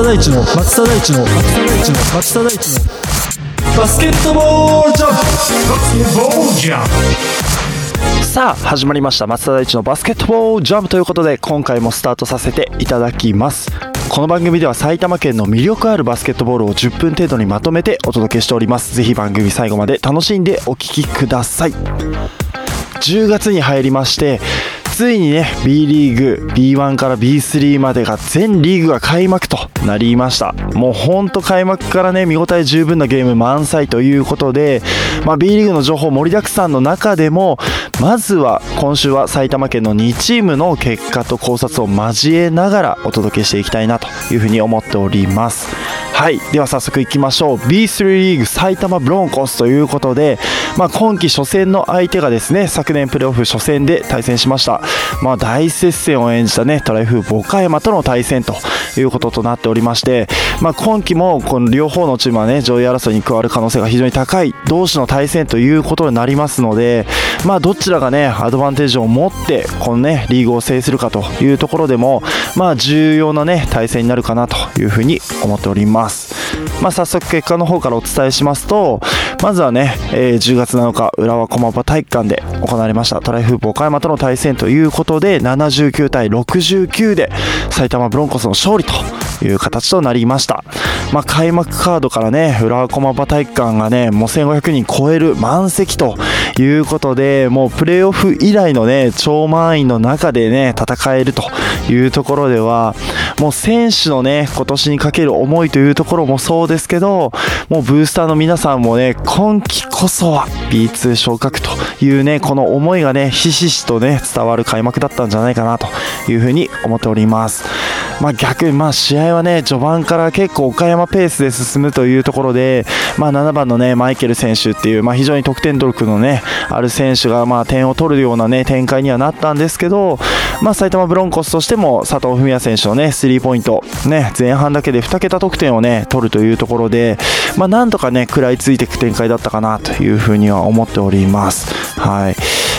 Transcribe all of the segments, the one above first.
田大地の松田大地の松田大地の松田大地のバスケットボールジャンプバスケットボールジャンプさあ始まりました松田大地のバスケットボールジャンプということで今回もスタートさせていただきますこの番組では埼玉県の魅力あるバスケットボールを10分程度にまとめてお届けしておりますぜひ番組最後まで楽しんでお聴きください10月に入りましてついにね B リーグ B1 から B3 までが全リーグが開幕となりました。もうほんと開幕からね見応え十分なゲーム満載ということで、まあ、B リーグの情報盛りだくさんの中でもまずは今週は埼玉県の2チームの結果と考察を交えながらお届けしていきたいなというふうに思っております。はい。では早速いきましょう。B3 リーグ埼玉ブロンコスということで、まあ、今季初戦の相手がですね昨年プレーオフ初戦で対戦しました。まあ、大接戦を演じたねトライフー岡山との対戦ということとなっておりまして、まあ、今季もこの両方のチームはね上位争いに加わる可能性が非常に高い同士の対戦ということになりますので、まあ、どっちちらがねアドバンテージを持ってこのねリーグを制するかというところでも、まあ、重要なね対戦になるかなというふうに思っております。まあ、早速結果の方からお伝えしますとまずはね、えー、10月7日浦和駒場体育館で行われましたトライフープ岡山との対戦ということで79対69で埼玉ブロンコスの勝利という形となりました。まあ、開幕カードからね、浦和駒場体育館がね、もう1500人超える満席ということで、もうプレーオフ以来のね、超満員の中でね、戦えるというところでは、もう選手のね、今年にかける思いというところもそうですけど、もうブースターの皆さんもね、今季こそは B2 昇格というね、この思いがね、ひしひしとね、伝わる開幕だったんじゃないかなというふうに思っております。まあ、逆に、まあ、試合はね、序盤から結構岡山ペースで進むというところで、まあ、7番のね、マイケル選手っていう、まあ、非常に得点力のね、ある選手が、まあ、点を取るようなね、展開にはなったんですけど、まあ、埼玉ブロンコスとしても佐藤文也選手のね、スリーポイント、ね、前半だけで2桁得点をね、取るというところで、まあ、なんとかね、食らいついていく展開だったかなというふうには思っております。はい。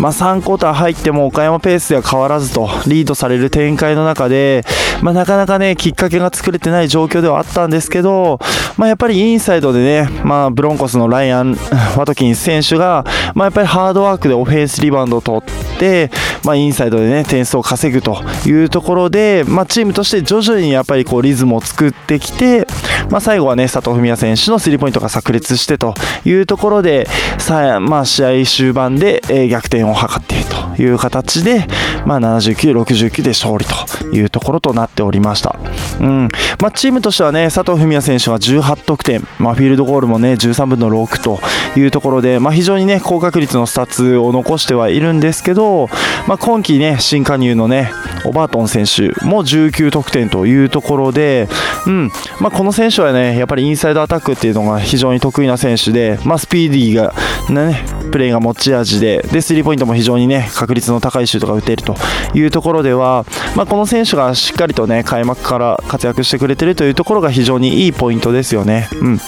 まあ、3クォーター入っても岡山ペースでは変わらずとリードされる展開の中で、まあ、なかなかねきっかけが作れてない状況ではあったんですけど、まあ、やっぱりインサイドでね、まあ、ブロンコスのライアン ワトキン選手が、まあ、やっぱりハードワークでオフェンスリバウンドを取って、まあ、インサイドでね点数を稼ぐというところで、まあ、チームとして徐々にやっぱりこうリズムを作ってきて、まあ、最後はね佐藤文也選手のスリーポイントが炸裂してというところでさあ、まあ、試合終盤で、え逆転を図っているという形で、まあ、79、69で勝利というところとなっておりました。うん。まあ、チームとしてはね佐藤文哉選手は18得点、まあ、フィールドゴールもね13分の6というところで、まあ、非常にね高確率のスタッツを残してはいるんですけど、まあ、今季ね新加入のねオバートン選手も19得点というところで、うん。まあ、この選手はねやっぱりインサイドアタックっていうのが非常に得意な選手で、まあ、スピーディーが、ね、プレーが持ち味ででスリーポイントも非常にね確率の高いシュートが打てるというところでは、まあ、この選手がしっかりとね開幕から活躍してくれてるというところが非常にいいポイントですよね。うん、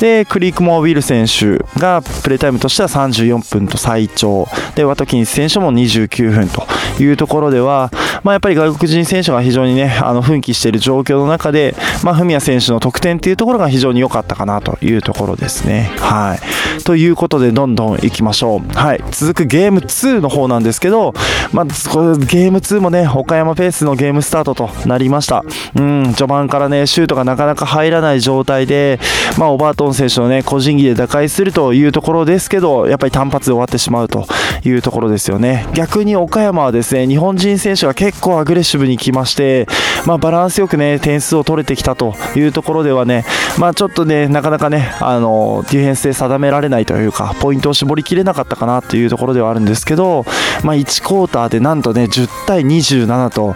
でクリークモア・ウィル選手がプレータイムとしては34分と最長でワトキンス選手も29分というところでは、まあ、やっぱり外国人選手が非常にねあの奮起している状況の中で、まあ、文也選手の得点というところが非常に良かったかなというところですね。はいということでどんどんいきましょう。はい、続くゲーム2の方なんですけど、まあ、ゲーム2もね岡山ペースのゲームスタートとなりました。うん序盤からねシュートがなかなか入らない状態で、まあ、オバートン選手のね個人技で打開するというところですけどやっぱり単発で終わってしまうというところですよね。逆に岡山はですね日本人選手が結構アグレッシブに来まして、まあ、バランスよくね点数を取れてきたというところではね、まあ、ちょっとねなかなかねあのディフェンスで定められないというかポイントを絞りきれなかったかなというところではあるんですけど、まあ、1クォーターでなんとね10対27と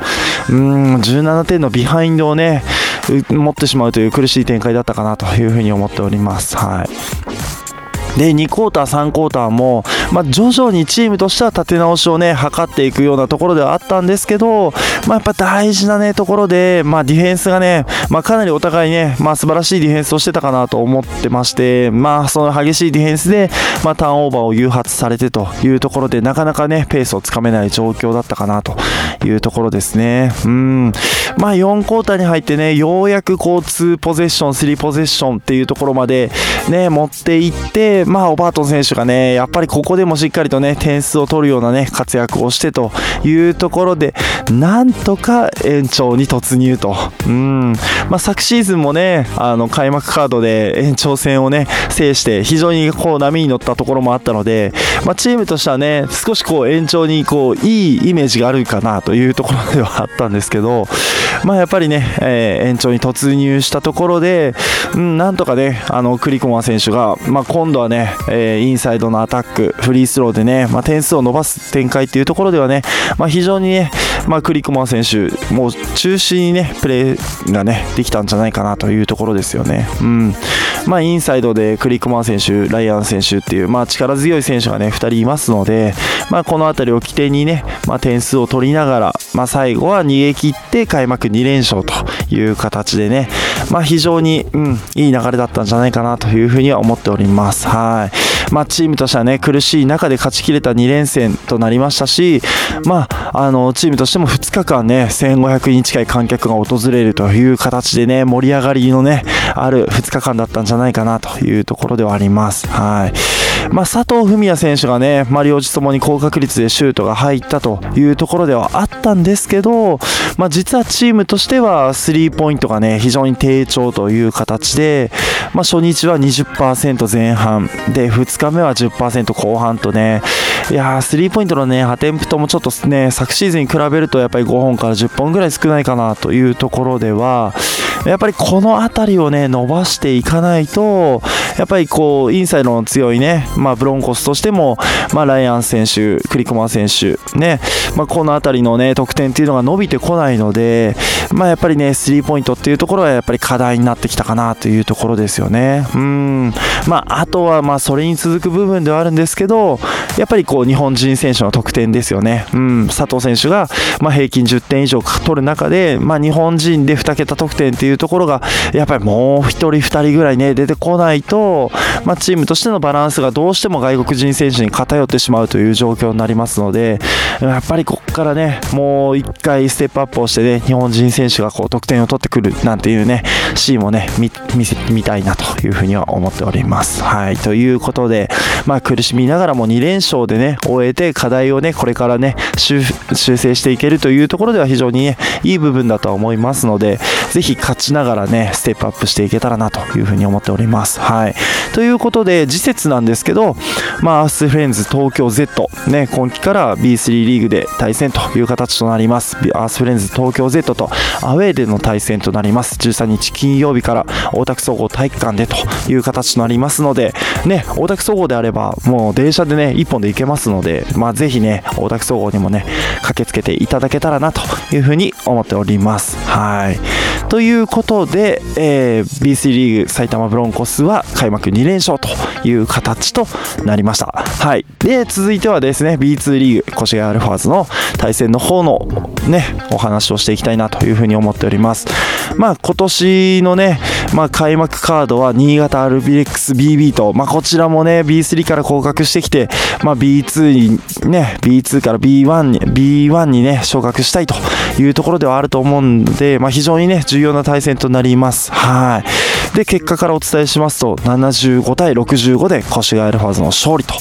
うん17点のビハインドをね持ってしまうという苦しい展開だったかなというふうに思っております。はいで2クォーター、3クォーターも、まあ、徐々にチームとしては立て直しをね図っていくようなところではあったんですけど、まあ、やっぱ大事な、ね、ところで、まあ、ディフェンスがね、まあ、かなりお互いね、まあ、素晴らしいディフェンスをしてたかなと思ってまして、まあ、その激しいディフェンスで、まあ、ターンオーバーを誘発されてというところでなかなかねペースをつかめない状況だったかなというところですね。うんまあ、4クォーターに入ってね、ようやくこう2ポゼッション、3ポゼッションっていうところまでね、持っていって、まあ、オバートン選手がね、やっぱりここでもしっかりとね、点数を取るようなね、活躍をしてというところで、なんとか延長に突入と。うん。まあ、昨シーズンもね、あの、開幕カードで延長戦をね、制して、非常にこう波に乗ったところもあったので、まあ、チームとしてはね、少しこう延長にこう、いいイメージがあるかなというところではあったんですけど、まあ、やっぱりね、えー、延長に突入したところで、うん、なんとかね、あのクリコマ選手が、まあ、今度はね、えー、インサイドのアタック、フリースローでね、まあ、点数を伸ばす展開っていうところではね、まあ、非常にね、まあ、クリコマ選手、もう中心にね、プレーがね、できたんじゃないかなというところですよね。うん。まあ、インサイドでクリコマ選手、ライアン選手っていう、まあ、力強い選手がね、2人いますので、まあ、この辺りを起点にね、まあ、点数を取りながら、まあ、最後は逃げ切って開幕2連勝という形でね、まあ、非常に、うん、いい流れだったんじゃないかなというふうには思っております。はい。まあ、チームとしてはね、苦しい中で勝ち切れた2連戦となりましたし、まあ、あの、チームとしても2日間ね、1500人近い観客が訪れるという形でね、盛り上がりのね、ある2日間だったんじゃないかなというところではあります。はい。まあ、佐藤文也選手がね、まあ、両日ともに高確率でシュートが入ったというところではあったんですけど、まあ、実はチームとしてはスリーポイントがね、非常に低調という形で、まあ、初日は20%前半で、2 2日目は10%後半とね、いやー、スリーポイントのね、アテンプトもちょっとね、昨シーズンに比べるとやっぱり5本から10本ぐらい少ないかなというところでは、やっぱりこの辺りをね、伸ばしていかないと、やっぱりこう、インサイドの強いね、まあ、ブロンコスとしても、まあ、ライアン選手、クリコマ選手、ね、まあ、この辺りのね、得点っていうのが伸びてこないので、まあ、やっぱりね、スリーポイントっていうところはやっぱり課題になってきたかなというところですよね。うん。まあ、あとは、まあ、それに続く部分ではあるんですけど、やっぱりこう、日本人選手の得点ですよね。うん。佐藤選手が、まあ、平均10点以上取る中で、まあ、日本人で2桁得点っていうところが、やっぱりもう1人、2人ぐらいね、出てこないと、まあ、チームとしてのバランスがどうしても外国人選手に偏ってしまうという状況になりますので、やっぱりここからね、もう1回ステップアップをしてね、日本人選手がこう得点を取ってくるなんていうね、シーンもね、見せてみたいなというふうには思っております。はい、ということで、まあ、苦しみながらも2連勝でね、ね終えて課題をね、これからね、修正していけるというところでは非常にね、いい部分だとは思いますので、ぜひ勝ちながらね、ステップアップしていけたらなというふうに思っております。はい。ということで、次節なんですけど、まあ、アースフレンズ東京 Z、ね、今季から B3 リーグで対戦という形となります。アースフレンズ東京 Z とアウェーでの対戦となります。13日金曜日から大田区総合体育館でという形となりますので、ね、大田区総合であれば、もう電車でね、1本で行けますので、まあ、ぜひね、大田区総合にもね、駆けつけていただけたらなというふうに思っております。はい。ということで、えー、B3 リーグ埼玉ブロンコスは開幕2連勝という形となりました。はい。で、続いてはですね、B2 リーグ、越谷アルファーズの対戦の方のね、お話をしていきたいなというふうに思っております。まあ、今年のね、まあ、開幕カードは新潟アルビレックス BB と、まあ、こちらもね、B3 から降格してきて、まあ、B2 にね、B2 から B1 に、B1 にね、昇格したいというところではあると思うんで、まあ、非常にね、重要な対戦となります。はい。で、結果からお伝えしますと、75対65で越谷アルファーズの勝利と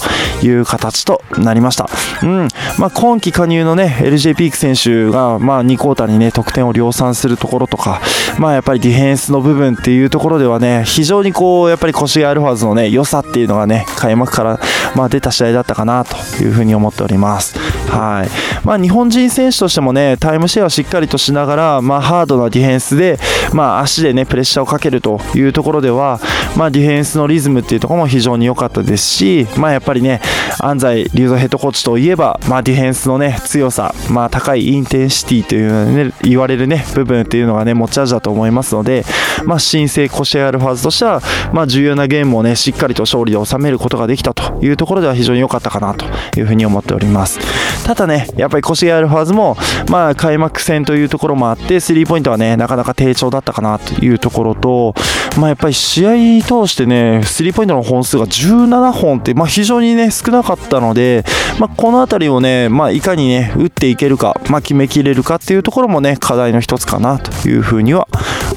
いう形となりました。うん。まあ、今季加入のね、LJ ピーク選手が、まあ、2クォーターにね、得点を量産するところとか、まあ、やっぱりディフェンスの部分っていうところではね、非常にこう、やっぱり越谷アルファーズのね、良さっていうのがね、開幕から、まあ、出た試合だったかなというふうに思っております。はい。まあ、日本人選手としてもね、タイムシェアをしっかりとしながら、まあ、ハードなディフェンスで、まあ、足でね、プレッシャーをかけるというところでは、まあ、ディフェンスのリズムっていうところも非常に良かったですし、まあ、やっぱりね、安齋竜三ヘッドコーチといえば、まあ、ディフェンスのね、強さ、まあ、高い intensity というね、言われるね、部分っていうのがね、持ち味だと思いますので、まあ、新生越谷アルファーズとしては、まあ、重要なゲームをね、しっかりと勝利で収めることができたというところでは非常に良かったかなというふうに思っております。ただね、やっぱり越谷アルファーズも、まあ、開幕戦というところもあって、スリーポイントはね、なかなか低調だったかなというところと、まあ、やっぱり試合通してね、スリーポイントの本数が17本って、まあ、非常にね、少なかったので、まあ、この辺りをね、まあ、いかにね、打っていけるか、まあ、決めきれるかっていうところもね、課題の一つかなというふうには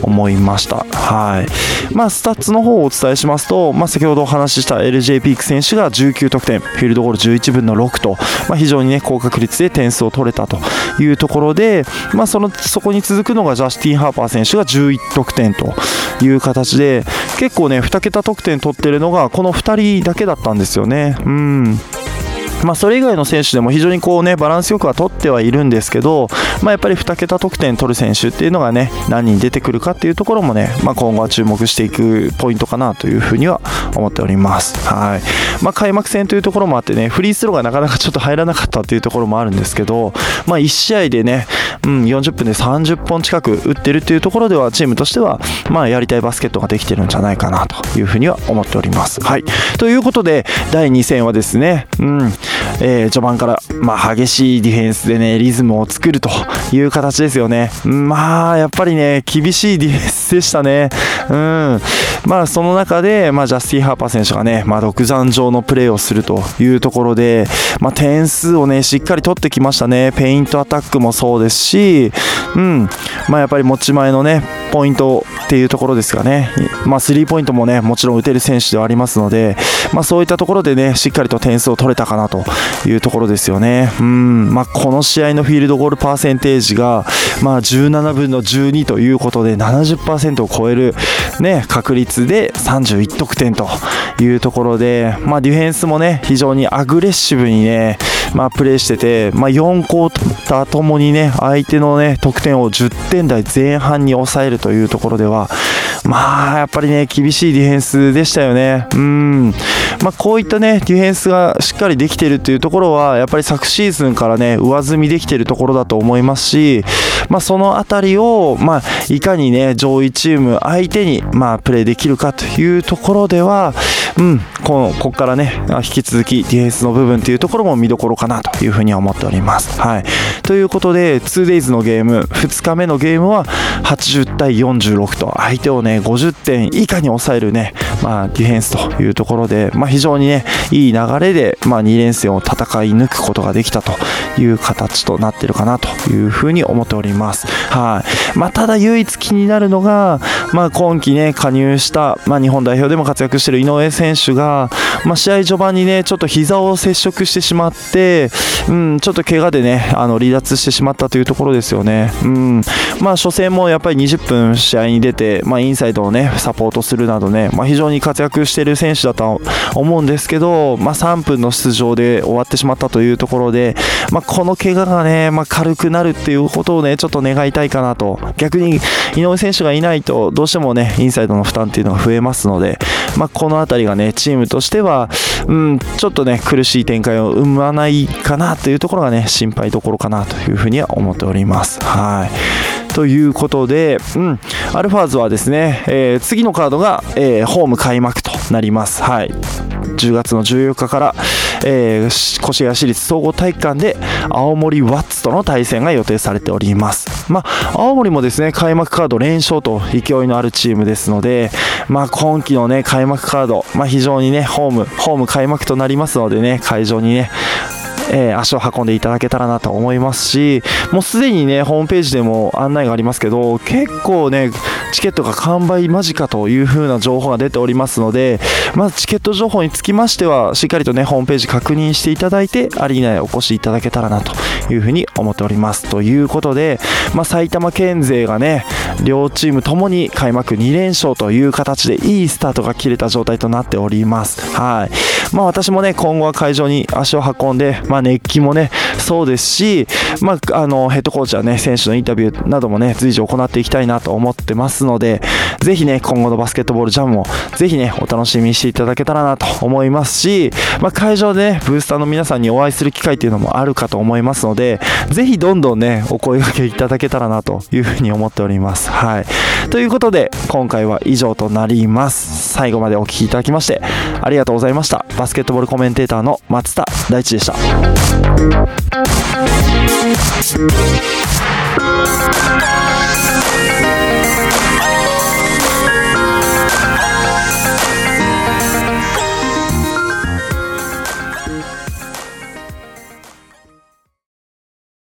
思いました。はい。まあ、スタッツの方をお伝えしますと、まあ、先ほどお話しした LJ ピーク選手が19得点、フィールドゴール11分の6と、まあ、非常にね、高確率で点数を取れたというところで、まあ、その、そこに続くのがジャスティン・ハーパー選手が11得点という形で、結構ね、2桁得点取ってるのが、この2人だけだったんですよね。うん。まあ、それ以外の選手でも非常にこう、ね、バランスよくは取ってはいるんですけど、まあ、やっぱり2桁得点取る選手っていうのが、ね、何人出てくるかっていうところも、ねまあ、今後は注目していくポイントかなというふうには思っております。はいまあ、開幕戦というところもあってねフリースローがなかなかちょっと入らなかったっていうところもあるんですけど、まあ、1試合でね、うん、40分で30本近く打ってるっていうところではチームとしては、まあ、やりたいバスケットができてるんじゃないかなというふうには思っております。はい、ということで第2戦はですね、うんえー、序盤から、まあ、激しいディフェンスでね、リズムを作るという形ですよね。まあ、やっぱりね、厳しいディフェンスでしたね。うん。まあ、その中で、まあ、ジャスティン・ハーパー選手がね、まあ、独山上のプレーをするというところで、まあ、点数をね、しっかり取ってきましたね。ペイントアタックもそうですし、うん。まあ、やっぱり持ち前のね、ポイントっていうところですかね。まあ、スリーポイントもね、もちろん打てる選手ではありますので、まあ、そういったところでね、しっかりと点数を取れたかなというところですよね。うん、まあ、この試合のフィールドゴールパーセンテージが、まあ、17分の12ということで70%を超える、ね、確率で31得点というところで、まあ、ディフェンスもね、非常にアグレッシブにね、まあ、プレーしてて、まあ、4クォーターともにね、相手のね、得点を10点台前半に抑えるというところでは、まあ、やっぱりね、厳しいディフェンスでしたよね。うん。まあ、こういったね、ディフェンスがしっかりできているというところは、やっぱり昨シーズンからね、上積みできているところだと思いますし、まあ、そのあたりを、まあ、いかにね、上位チーム相手に、まあ、プレーできるかというところでは、うん、ここからね、引き続きディフェンスの部分というところも見どころかなというふうに思っております。はい。ということで、2days のゲーム、2日目のゲームは80対46と、相手をね、50点以下に抑えるね、まあ、ディフェンスというところで、まあ、非常にね、いい流れで、まあ、2連戦を戦い抜くことができたという形となってるかなというふうに思っております。はい。まあ、ただ唯一気になるのが、まあ、今季ね、加入した、まあ、日本代表でも活躍している井上選手が、まあ、試合序盤にね、ちょっと膝を接触してしまって、うん、ちょっと怪我でね、あの離脱してしまったというところですよね。うん。まあ、初戦もやっぱり20分試合に出て、まあ、インサイドをね、サポートするなどね、まあ、非常に活躍している選手だと思うんですけど、まあ、3分の出場で終わってしまったというところで、まあ、この怪我がね、まあ、軽くなるっていうことをね、ちょっと願いたいかなと。逆に井上選手がいないと、どうしてもね、インサイドの負担っていうのが増えますので、まあ、この辺りがね、チームとしては、うん、ちょっとね、苦しい展開を生まないかなというところがね、心配どころかなというふうには思っております。はい。ということで、うん、アルファーズはですね、えー、次のカードが、えー、ホーム開幕となります。はい。10月の14日から、えー、越谷市立総合体育館で青森ワッツとの対戦が予定されております。まあ、青森もですね、開幕カード連勝と勢いのあるチームですので、まあ、今季のね、開幕カード、まあ、非常にね、ホーム、ホーム開幕となりますのでね、会場にね、えー、足を運んでいただけたらなと思いますし、もうすでにね、ホームページでも案内がありますけど、結構ね、チケットが完売間近という風な情報が出ておりますので、まずチケット情報につきましては、しっかりとね、ホームページ確認していただいて、アリーナへお越しいただけたらなという風に思っております。ということで、まあ、埼玉県勢がね、両チームともに開幕2連勝という形でいいスタートが切れた状態となっております。はい。まあ私もね、今後は会場に足を運んで、ま熱気もね、そうですし、まああの、ヘッドコーチはね、選手のインタビューなどもね、随時行っていきたいなと思ってますので、ぜひね、今後のバスケットボールジャムも、ぜひね、お楽しみにしていただけたらなと思いますし、まあ会場でね、ブースターの皆さんにお会いする機会っていうのもあるかと思いますので、ぜひどんどんね、お声掛けいただけたらなというふうに思っております。はい。ということで、今回は以上となります。最後までお聞きいただきましてありがとうございましたバスケットボールコメンテーターの松田大地でした Thank you.